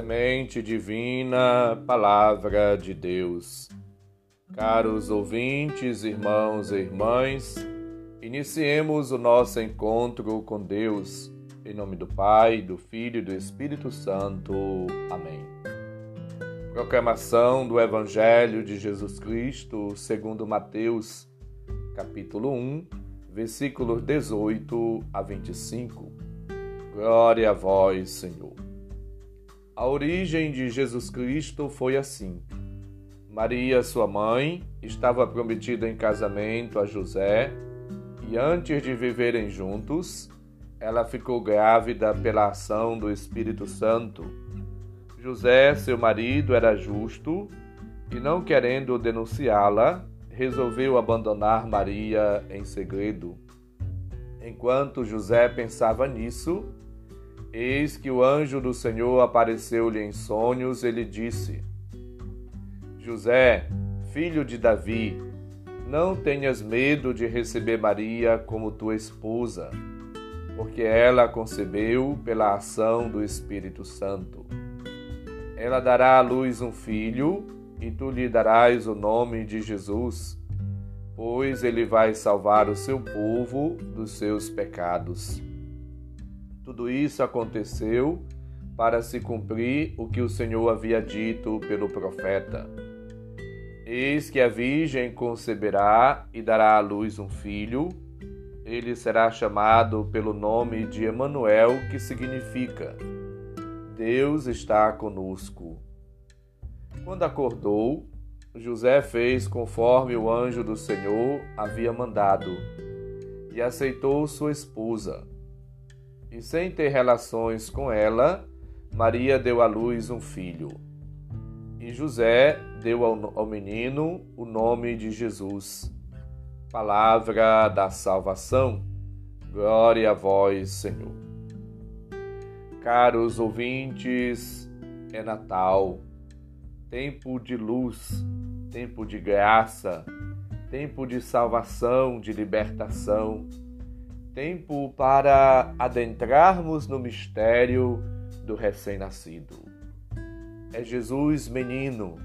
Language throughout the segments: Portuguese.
Semente divina, palavra de Deus. Caros ouvintes, irmãos e irmãs, iniciemos o nosso encontro com Deus. Em nome do Pai, do Filho e do Espírito Santo. Amém. Proclamação do Evangelho de Jesus Cristo, segundo Mateus, capítulo 1, versículos 18 a 25. Glória a vós, Senhor. A origem de Jesus Cristo foi assim. Maria, sua mãe, estava prometida em casamento a José e antes de viverem juntos, ela ficou grávida pela ação do Espírito Santo. José, seu marido, era justo e, não querendo denunciá-la, resolveu abandonar Maria em segredo. Enquanto José pensava nisso, Eis que o anjo do Senhor apareceu-lhe em sonhos e lhe disse: José, filho de Davi, não tenhas medo de receber Maria como tua esposa, porque ela concebeu pela ação do Espírito Santo. Ela dará à luz um filho, e tu lhe darás o nome de Jesus, pois ele vai salvar o seu povo dos seus pecados. Tudo isso aconteceu para se cumprir o que o Senhor havia dito pelo profeta. Eis que a Virgem conceberá e dará à luz um filho. Ele será chamado pelo nome de Emanuel, que significa Deus está conosco. Quando acordou, José fez conforme o anjo do Senhor havia mandado e aceitou sua esposa e sem ter relações com ela, Maria deu à luz um filho. E José deu ao menino o nome de Jesus. Palavra da salvação. Glória a vós, Senhor. Caros ouvintes, é Natal, tempo de luz, tempo de graça, tempo de salvação, de libertação tempo para adentrarmos no mistério do recém-nascido. É Jesus menino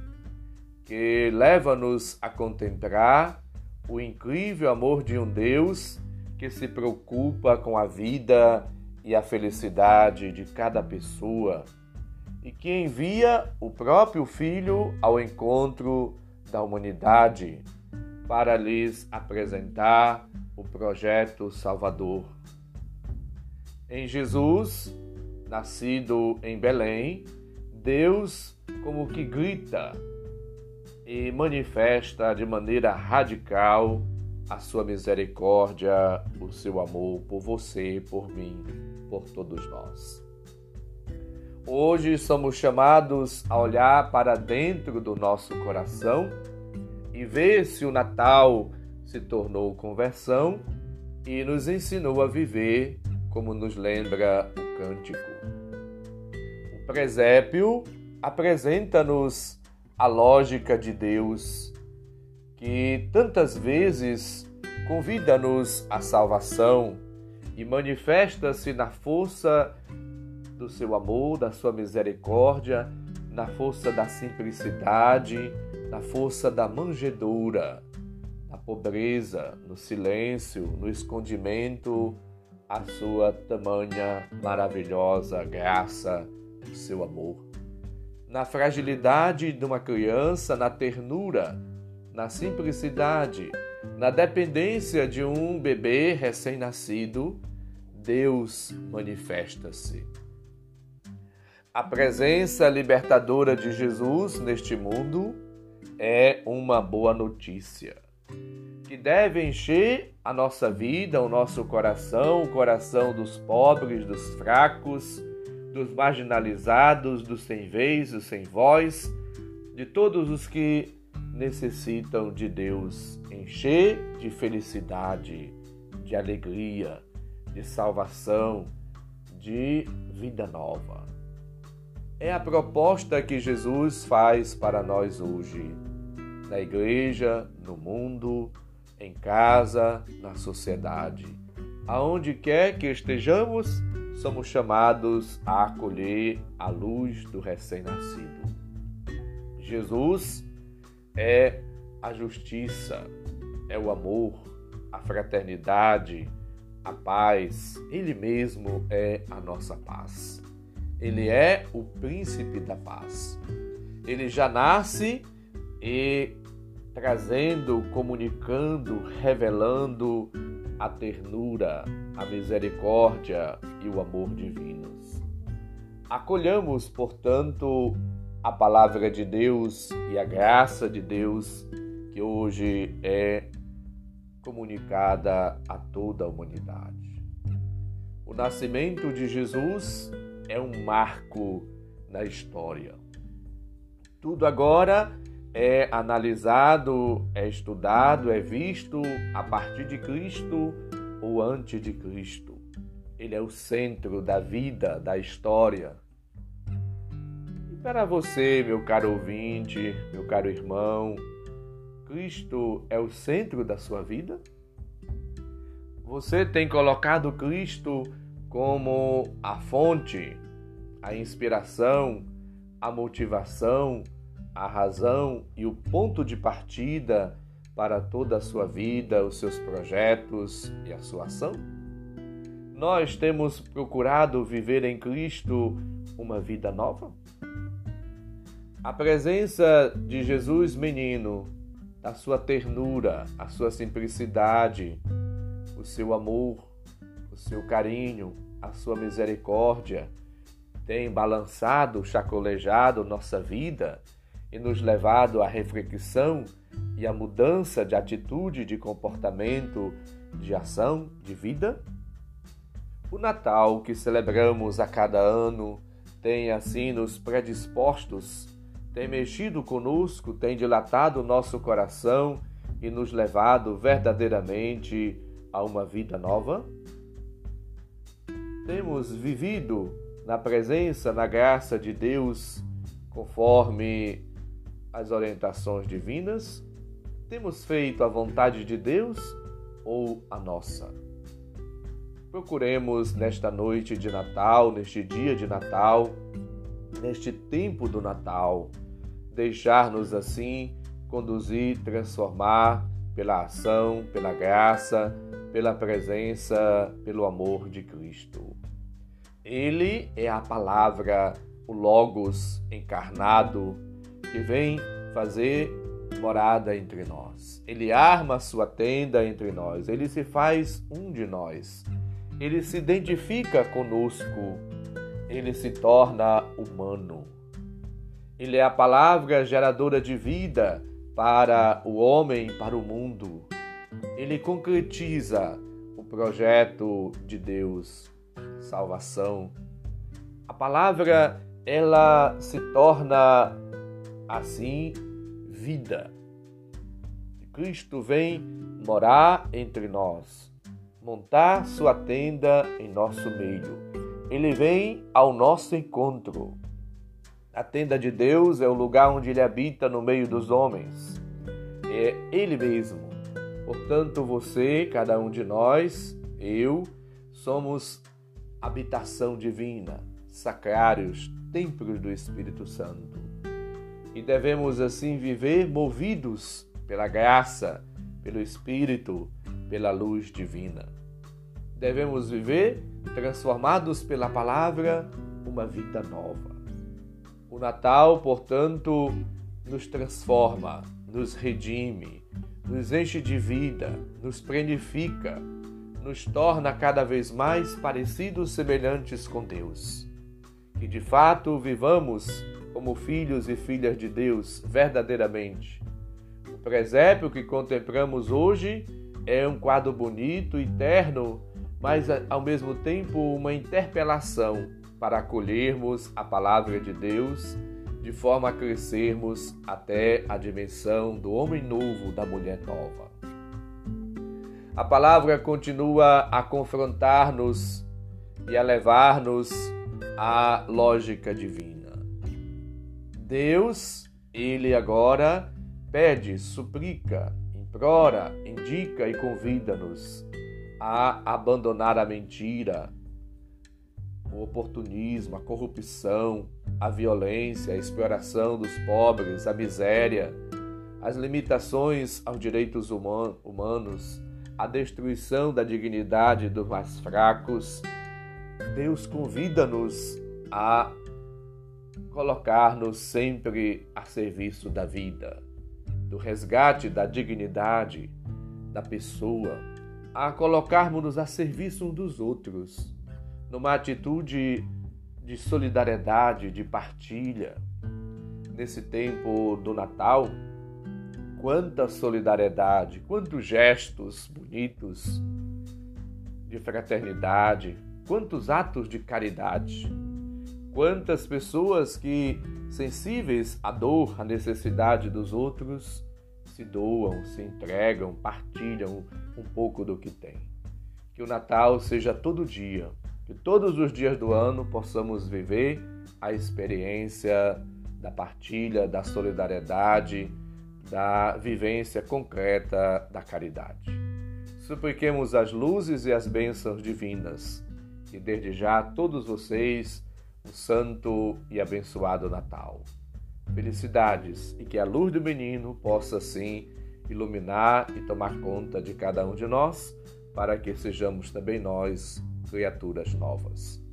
que leva-nos a contemplar o incrível amor de um Deus que se preocupa com a vida e a felicidade de cada pessoa e que envia o próprio Filho ao encontro da humanidade para lhes apresentar o projeto Salvador. Em Jesus, nascido em Belém, Deus como que grita e manifesta de maneira radical a sua misericórdia, o seu amor por você, por mim, por todos nós. Hoje somos chamados a olhar para dentro do nosso coração e ver se o Natal se tornou conversão e nos ensinou a viver como nos lembra o cântico. O presépio apresenta-nos a lógica de Deus, que tantas vezes convida-nos à salvação e manifesta-se na força do seu amor, da sua misericórdia, na força da simplicidade, na força da manjedoura pobreza, no silêncio, no escondimento, a sua tamanha maravilhosa graça, o seu amor. Na fragilidade de uma criança, na ternura, na simplicidade, na dependência de um bebê recém-nascido, Deus manifesta-se. A presença libertadora de Jesus neste mundo é uma boa notícia que deve encher a nossa vida, o nosso coração, o coração dos pobres, dos fracos, dos marginalizados, dos sem vez, dos sem voz, de todos os que necessitam de Deus, encher de felicidade, de alegria, de salvação, de vida nova. É a proposta que Jesus faz para nós hoje na igreja, no mundo, em casa, na sociedade. Aonde quer que estejamos, somos chamados a acolher a luz do recém-nascido. Jesus é a justiça, é o amor, a fraternidade, a paz. Ele mesmo é a nossa paz. Ele é o príncipe da paz. Ele já nasce e trazendo, comunicando, revelando a ternura, a misericórdia e o amor divinos. Acolhamos, portanto, a palavra de Deus e a graça de Deus que hoje é comunicada a toda a humanidade. O nascimento de Jesus é um marco na história. Tudo agora é analisado, é estudado, é visto a partir de Cristo ou antes de Cristo. Ele é o centro da vida, da história. E para você, meu caro ouvinte, meu caro irmão, Cristo é o centro da sua vida? Você tem colocado Cristo como a fonte, a inspiração, a motivação, a razão e o ponto de partida para toda a sua vida, os seus projetos e a sua ação? Nós temos procurado viver em Cristo uma vida nova? A presença de Jesus menino, a sua ternura, a sua simplicidade, o seu amor, o seu carinho, a sua misericórdia tem balançado, chacolejado nossa vida e nos levado à reflexão e à mudança de atitude, de comportamento, de ação, de vida? O Natal que celebramos a cada ano tem assim nos predispostos, tem mexido conosco, tem dilatado o nosso coração e nos levado verdadeiramente a uma vida nova? Temos vivido na presença, na graça de Deus, conforme as orientações divinas? Temos feito a vontade de Deus ou a nossa? Procuremos nesta noite de Natal, neste dia de Natal, neste tempo do Natal, deixar-nos assim conduzir, transformar pela ação, pela graça, pela presença, pelo amor de Cristo. Ele é a palavra, o Logos encarnado, que vem fazer morada entre nós. Ele arma sua tenda entre nós, ele se faz um de nós. Ele se identifica conosco, ele se torna humano. Ele é a palavra geradora de vida para o homem, para o mundo. Ele concretiza o projeto de Deus, salvação. A palavra ela se torna assim vida. Cristo vem morar entre nós, montar sua tenda em nosso meio. Ele vem ao nosso encontro. A tenda de Deus é o lugar onde ele habita no meio dos homens. É ele mesmo. Portanto, você, cada um de nós, eu, somos habitação divina, sacrários, templos do Espírito Santo e devemos assim viver movidos pela graça, pelo Espírito, pela luz divina. Devemos viver transformados pela palavra, uma vida nova. O Natal, portanto, nos transforma, nos redime, nos enche de vida, nos plenifica, nos torna cada vez mais parecidos, semelhantes com Deus. Que de fato vivamos como filhos e filhas de Deus verdadeiramente. O presépio que contemplamos hoje é um quadro bonito e terno, mas ao mesmo tempo uma interpelação para acolhermos a palavra de Deus de forma a crescermos até a dimensão do homem novo, da mulher nova. A palavra continua a confrontar-nos e a levar-nos à lógica divina. Deus, ele agora pede, suplica, implora, indica e convida-nos a abandonar a mentira, o oportunismo, a corrupção, a violência, a exploração dos pobres, a miséria, as limitações aos direitos humanos, a destruição da dignidade dos mais fracos, Deus convida-nos a colocar-nos sempre a serviço da vida, do resgate da dignidade da pessoa, a colocarmos-nos a serviço um dos outros, numa atitude de solidariedade, de partilha. Nesse tempo do Natal, quanta solidariedade, quantos gestos bonitos de fraternidade, quantos atos de caridade, quantas pessoas que, sensíveis à dor, à necessidade dos outros, se doam, se entregam, partilham um pouco do que têm. Que o Natal seja todo dia, que todos os dias do ano possamos viver a experiência da partilha, da solidariedade, da vivência concreta da caridade. Supliquemos as luzes e as bênçãos divinas e desde já todos vocês um santo e abençoado Natal. Felicidades e que a luz do menino possa sim iluminar e tomar conta de cada um de nós, para que sejamos também nós criaturas novas.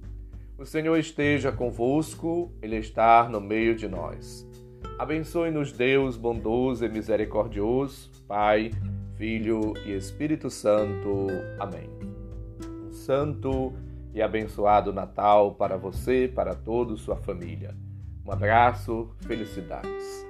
O Senhor esteja convosco, Ele está no meio de nós. Abençoe-nos, Deus bondoso e misericordioso, Pai, Filho e Espírito Santo. Amém. Um santo e abençoado Natal para você, para toda sua família. Um abraço, felicidades.